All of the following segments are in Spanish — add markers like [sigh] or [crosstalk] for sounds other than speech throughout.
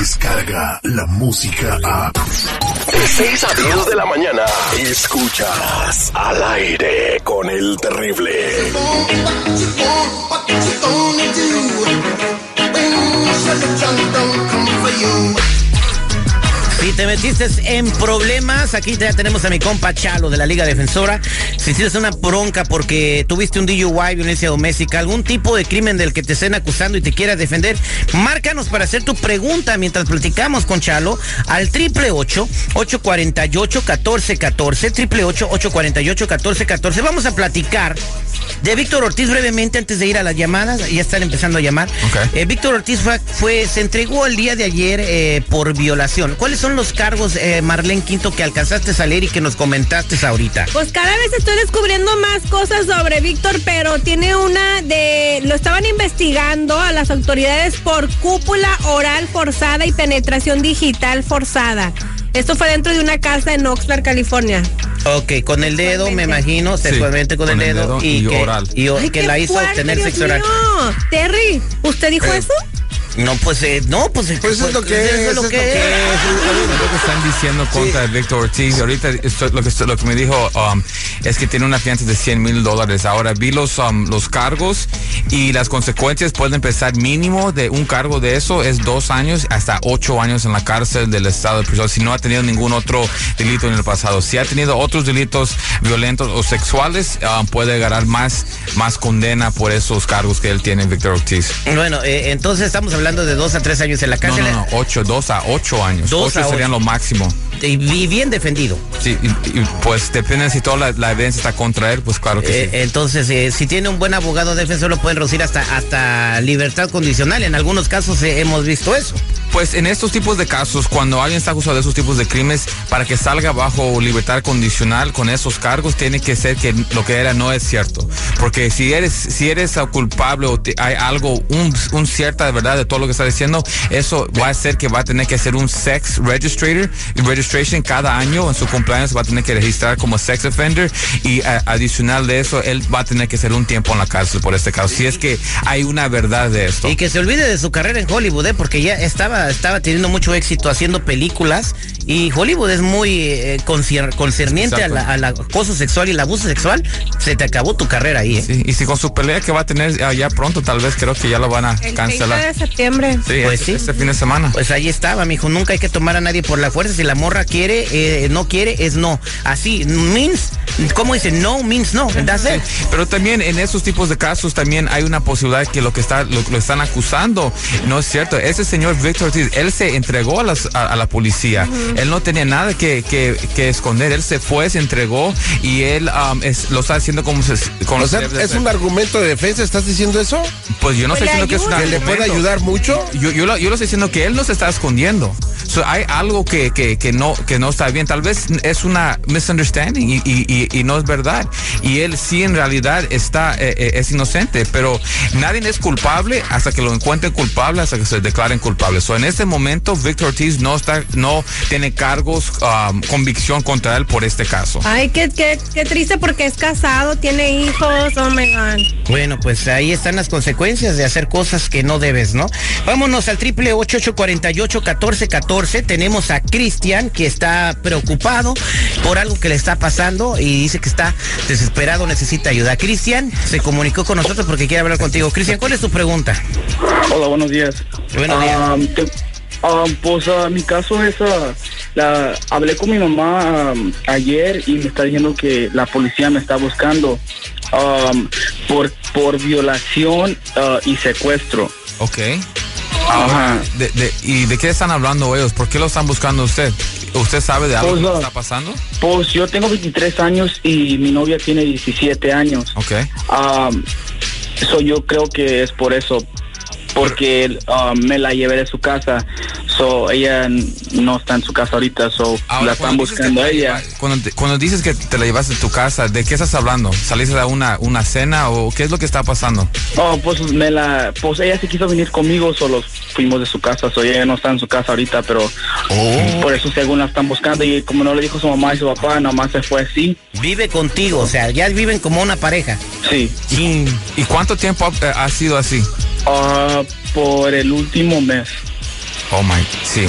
Escucha la música a. De 6 a 10 de la mañana. Escuchas al aire con el terrible. Si te metiste en problemas, aquí ya tenemos a mi compa Chalo de la Liga Defensora. Si tienes una bronca porque tuviste un DUI, violencia doméstica, algún tipo de crimen del que te estén acusando y te quieras defender, márcanos para hacer tu pregunta mientras platicamos con Chalo al triple 848 1414 triple 848 1414 Vamos a platicar de Víctor Ortiz brevemente antes de ir a las llamadas. Ya están empezando a llamar. Eh, Víctor Ortiz fue, se entregó el día de ayer eh, por violación. ¿Cuáles son los cargos, eh, Marlene Quinto, que alcanzaste a salir y que nos comentaste ahorita? Pues cada vez estoy descubriendo más cosas sobre Víctor, pero tiene una de... Lo estaban investigando a las autoridades por cúpula oral forzada y penetración digital forzada. Esto fue dentro de una casa en Oxnard, California. Ok, con el dedo, me imagino, sexualmente con, el dedo, y, que, oral. y que la hizo tener sexo oral. Terry, ¿usted dijo eso? No, pues eh, no, pues, pues, es lo que es, es, lo que es. Lo que están diciendo contra Víctor Ortiz. Ahorita lo, que, lo que me dijo um, es que tiene una fianza de 100 mil dólares. Ahora vi los, um, los cargos y las consecuencias pueden empezar mínimo de un cargo de eso es dos años hasta ocho años en la cárcel del estado de prisión si no ha tenido ningún otro delito en el pasado. Si ha tenido otros delitos violentos o sexuales, um, puede ganar más, más condena por esos cargos que él tiene, Víctor Ortiz. Bueno, eh, entonces estamos hablando de dos a tres años en la cárcel. No, no, no, ocho, dos a ocho años. Dos ocho serían lo máximo. Y, bien defendido. Sí, y, pues depende si toda la, evidencia está contra él, pues claro que eh, sí. Entonces, eh, si tiene un buen abogado defensor, lo pueden reducir hasta, hasta libertad condicional. En algunos casos eh, hemos visto eso. Pues en estos tipos de casos, cuando alguien está acusado de esos tipos de crímenes, para que salga bajo libertad condicional con esos cargos, tiene que ser que lo que era no es cierto. Porque si eres, si eres culpable o hay algo, un, un, cierta de verdad de todo lo que está diciendo, eso va a ser que va a tener que hacer un sex registrator, registration cada año en su cumpleaños va a tener que registrar como sex offender y adicional de eso, él va a tener que hacer un tiempo en la cárcel por este caso. Si es que hay una verdad de esto. Y que se olvide de su carrera en Hollywood, ¿eh? porque ya estaba estaba, teniendo mucho éxito haciendo películas y Hollywood es muy eh, concerniente al acoso sexual y el abuso sexual. Se te acabó tu carrera ahí. ¿eh? y si con su pelea que va a tener ya pronto, tal vez creo que ya lo van a el cancelar. de septiembre. Sí, pues este, sí. Este fin de semana. Pues ahí estaba, mijo. Nunca hay que tomar a nadie por la fuerza. Si la morra quiere, eh, no quiere, es no. Así, means, ¿cómo dice? No means no. Pero también en esos tipos de casos también hay una posibilidad que lo que está, lo, están acusando no es cierto. Ese señor Victor él se entregó a, las, a, la policía. Él no tenía nada que, que, esconder. Él se fue, se entregó y él um, lo está haciendo como se. Como o sea, ¿es un argumento de defensa? ¿Estás diciendo eso? Pues yo no estoy diciendo que es un argumento. ¿Que le puede ayudar mucho? Yo, yo, lo, yo lo estoy diciendo que él no se está escondiendo. Hay algo que, que, que, no, que no está bien. Tal vez es una misunderstanding y, y, y, no es verdad. Y él sí en realidad está, eh, eh, es inocente, pero nadie es culpable hasta que lo encuentren culpable, hasta que se declaren culpables en este momento, Victor Ortiz no está, no tiene cargos, um, convicción contra él por este caso. Ay, qué, qué, qué, triste porque es casado, tiene hijos, oh my God. Bueno, pues ahí están las consecuencias de hacer cosas que no debes, ¿no? Vámonos al triple ocho cuarenta catorce catorce. Tenemos a Cristian que está preocupado por algo que le está pasando y dice que está desesperado, necesita ayuda. Cristian se comunicó con nosotros porque quiere hablar contigo. Cristian, ¿cuál es tu pregunta? Hola, buenos días. Buenos días. Um, Ah, pues uh, mi caso es, uh, la, hablé con mi mamá ayer y me está diciendo que la policía me está buscando por, por violación y secuestro. Ok. Ajá. ¿Y de qué están hablando ellos? ¿Por qué lo están buscando usted? ¿Usted sabe de algo pues, que está pasando? Pues yo tengo 23 años y mi novia tiene 17 años. Ok. eso yo creo que es por eso porque um, me la llevé de su casa. So, ella no está en su casa ahorita, so la están buscando a ella. Cuando, cuando dices que te la llevaste de tu casa, ¿de qué estás hablando? ¿Saliste a una, una cena o qué es lo que está pasando? Oh, pues me la, pues ella sí quiso venir conmigo, solo fuimos de su casa, so ella no está en su casa ahorita, pero oh. por eso según la están buscando y como no le dijo su mamá y su papá, nomás se fue así. Vive contigo, o sea, ya viven como una pareja. Sí. ¿Y, cuánto tiempo ha sido así? Uh, por el último mes. Oh my, sí.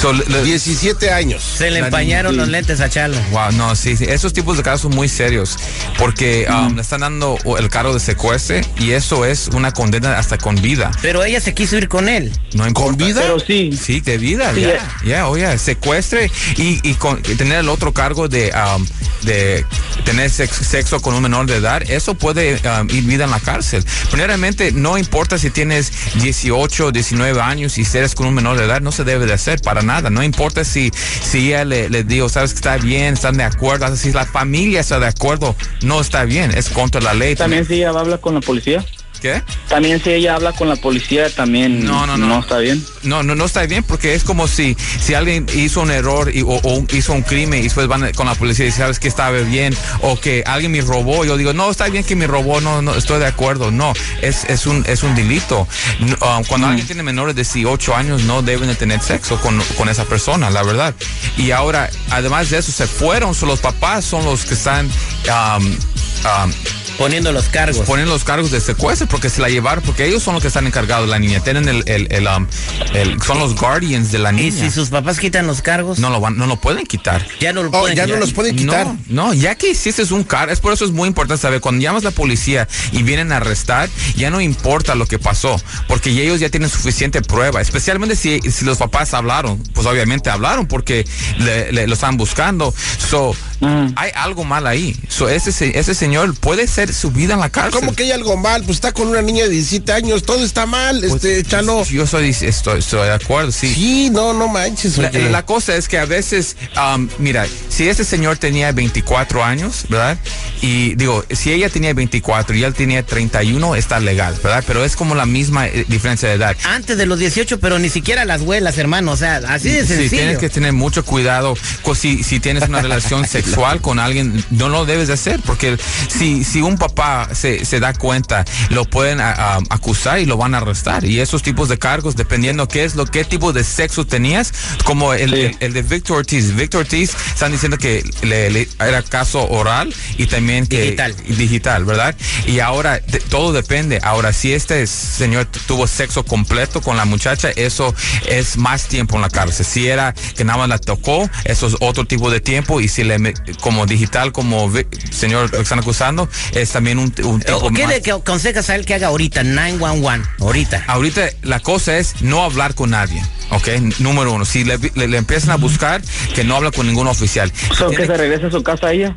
So, le- 17 años. Se le empañaron los lentes a Chalo. Wow, no, sí, sí, esos tipos de casos son muy serios porque um, le están dando el cargo de secuestre y eso es una condena hasta con vida. Pero ella se quiso ir con él. No importa. ¿Con vida? Pero sí. Sí, de vida, Sí, ya, eh. ya, oye, secuestre y, y con- y tener el otro cargo de, um, de tener sex- sexo con un menor de edad, eso puede um, ir vida en la cárcel. Primeramente, no importa si tienes 18, 19 años y si con un menor de edad, no se debe de hacer para nada. No importa si, si ella le, le digo, sabes que está bien, están de acuerdo, si la familia está de acuerdo, no está bien, es contra la ley. También si ella habla con la policía. ¿Qué? También si ella habla con la policía, también No, no, no. no está bien. No, no, no está bien porque es como si, si alguien hizo un error y, o, o hizo un crimen y después van con la policía y sabes que estaba bien o que alguien me robó. Yo digo, no, está bien que me robó, no, no, estoy de acuerdo. No, es, es un, es un delito. Um, cuando alguien tiene menores de 18 años no deben de tener sexo con, con esa persona, la verdad. Y ahora, además de eso, se fueron, so los papás son los que están um, um, Poniendo los cargos. ponen los cargos de secuestro porque se la llevaron, porque ellos son los que están encargados de la niña. Tienen el, el, el, um, el- son los guardians de la Y niña. si sus papás quitan los cargos, No lo van, no lo pueden quitar. ya no lo Oh, pueden ya no los pueden quitar. No, no, ya que hiciste un cargo, es por eso es muy importante saber, cuando llamas a la policía y vienen a arrestar, ya no importa lo que pasó, porque ellos ya tienen suficiente prueba, especialmente si, si los papás hablaron, pues obviamente hablaron porque le, le- lo están buscando. So, Mm. hay algo mal ahí. So, ese, se- ese señor puede ser su vida en la cárcel. ¿Cómo que hay algo mal? Pues está con una niña de 17 años, todo está mal, Pues, este, Chalo. Yo soy, estoy, estoy de acuerdo, sí. Sí, no, no manches, La, la cosa es que a veces, um, mira, si ese señor tenía 24 años, ¿verdad? Y digo, si ella tenía 24 y él tenía 31, está legal, ¿verdad? Pero es como la misma eh, diferencia de edad. Antes de los 18, pero ni siquiera las abuelas, hermano. O sea, así de Sí, sencillo. tienes que tener mucho cuidado. Si, si tienes una relación [laughs] sexual con alguien, no lo debes de hacer, porque si, si un papá se, se da cuenta, lo pueden a- a- acusar y lo van a arrestar. Y esos tipos de cargos, dependiendo qué es lo, qué tipo de sexo tenías, como el, Sí. el, el de Victor Ortiz. Victor Ortiz están diciendo que le, le- era caso oral y también que Digital. digital, ¿verdad? Y ahora de- todo depende. Ahora, si este señor tuvo sexo completo con la muchacha, eso es más tiempo en la cárcel. Si era que nada más la tocó, eso es otro tipo de tiempo. Y si le como digital, como vi- señor están acusando, es también un, un tipo ¿O ¿Qué más. le aconsejas a él que haga ahorita? 911, ahorita. Ahorita la cosa es no hablar con nadie. Ok, número uno, si le, le- le empiezan a buscar, que no habla con ningún oficial. [laughs] So, Tiene que se regrese a su casa ella.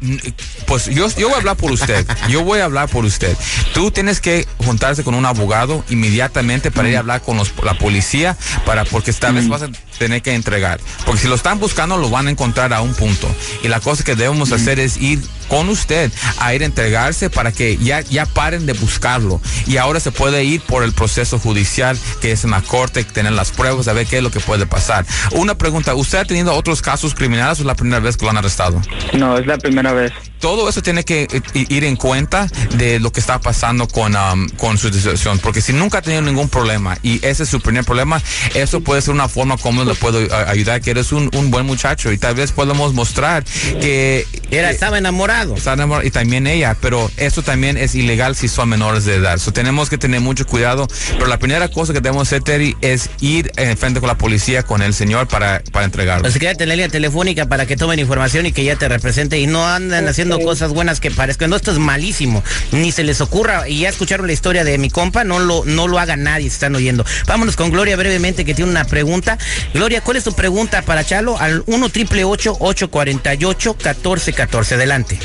Pues yo, yo voy a hablar por usted. Yo voy a hablar por usted. Tú tienes que juntarse con un abogado inmediatamente para ir a hablar con los- la policía, para porque esta vez vas a tener que entregar. Porque si lo están buscando, lo van a encontrar a un punto. Y la cosa que debemos hacer es ir con usted a ir a entregarse para que ya, ya paren de buscarlo. Y ahora se puede ir por el proceso judicial, que es en la corte, tener las pruebas, a ver qué es lo que puede pasar. Una pregunta, ¿usted ha tenido otros casos criminales o es la primera vez que lo han arrestado? No, es la primera vez. Todo eso tiene que eh, ir en cuenta de lo que está pasando con, um, con su situación, porque si nunca ha tenido ningún problema y ese es su primer problema, eso puede ser una forma como le puedo eh, ayudar, que eres un, un buen muchacho y tal vez podemos mostrar que Era, que estaba enamorado. está enamorado y también ella, pero eso también es ilegal si son menores de edad. So, tenemos que tener mucho cuidado, pero la primera cosa que debemos hacer, Terry, es ir en frente con la policía, con el señor para, para entregarlo. Quédate en la línea telefónica para que tomen información y que ya te represente y no andan haciendo cosas buenas que parezcan. No, esto es malísimo. Ni se les ocurra. Y ya escucharon la historia de mi compa, no lo, no lo haga nadie, se están oyendo. Vámonos con Gloria brevemente que tiene una pregunta. Gloria, ¿cuál es tu pregunta para Chalo? Al 1 triple 848 1414 Adelante.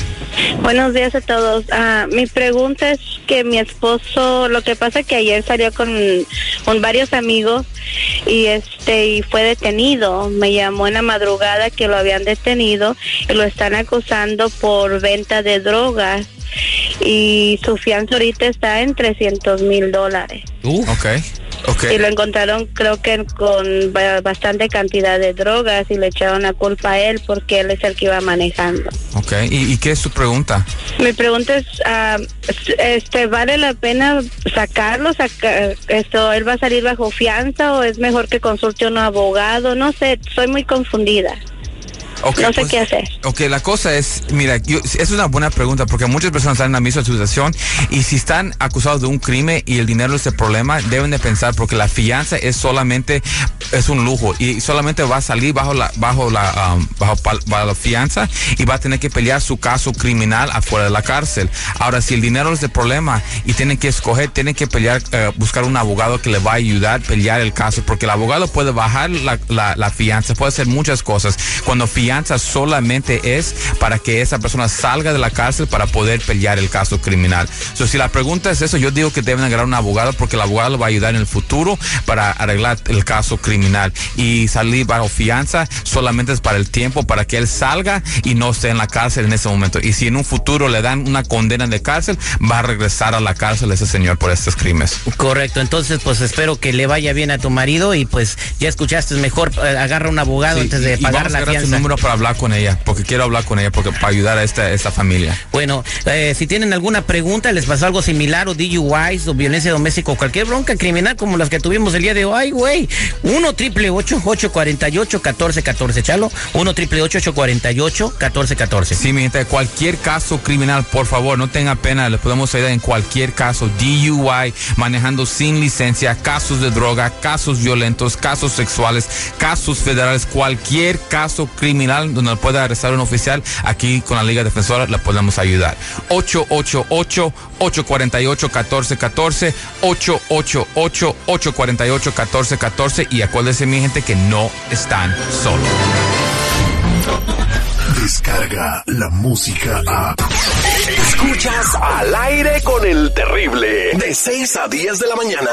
Buenos días a todos. Ah, mi pregunta es que mi esposo, lo que pasa que ayer salió con, con varios amigos y este y fue detenido. Me llamó en la madrugada que lo habían detenido y lo están acusando por venta de drogas y su fianza ahorita está en 300 mil dólares. Ok, ok. Y lo encontraron creo que con ba- bastante cantidad de drogas y le echaron la culpa a él porque él es el que iba manejando. Ok, ¿Y, y qué es su pregunta? Mi pregunta es, ah, este, ¿vale la pena sacarlo? Saca, esto, ¿Él va a salir bajo fianza o es mejor que consulte a un abogado? No sé, soy muy confundida. No sé pues, qué hacer. Ok, la cosa es, mira, yo- es una buena pregunta porque muchas personas están en la misma situación y si están acusados de un crimen y el dinero es el problema, deben de pensar porque la fianza es solamente, es un lujo y solamente va a salir bajo la, bajo la, um, bajo, la fianza y va a tener que pelear su caso criminal afuera de la cárcel. Ahora, si el dinero es el problema y tienen que escoger, tienen que pelear, eh, buscar un abogado que le va a ayudar a pelear el caso porque el abogado puede bajar la, la- la fianza, puede hacer muchas cosas. Cuando fianza solamente es para que esa persona salga de la cárcel para poder pelear el caso criminal. So, si la pregunta es eso, yo digo que deben agarrar un abogado porque el abogado le va a ayudar en el futuro para arreglar el caso criminal y salir bajo fianza solamente es para el tiempo para que él salga y no esté en la cárcel en ese momento. Y si en un futuro le dan una condena de cárcel, va a regresar a la cárcel ese señor por estos crímenes. Correcto, entonces pues espero que le vaya bien a tu marido y pues ya escuchaste, mejor eh, agarra un abogado Sí, antes de pagar la fianza. Número para hablar con ella, porque quiero hablar con ella, porque para ayudar a esta, esta familia. Bueno, eh, si tienen alguna pregunta, les pasó algo similar o DUIs o violencia doméstica o cualquier bronca criminal como las que tuvimos el día de hoy, güey. 1 triple 848 1414, Chalo. 1 triple 848 1414. Sí, mi gente, cualquier caso criminal, por favor, no tenga pena, le podemos ayudar en cualquier caso, DUI, manejando sin licencia, casos de droga, casos violentos, casos sexuales, casos federales, cualquier caso criminal donde pueda arrestar un oficial, aquí con la Liga Defensora le podemos ayudar. 888-848-1414, 888-848-1414 y acuérdense, mi gente, que no están solos. Descarga la música a. Escuchas al aire con el terrible. De 6 a 10 de la mañana.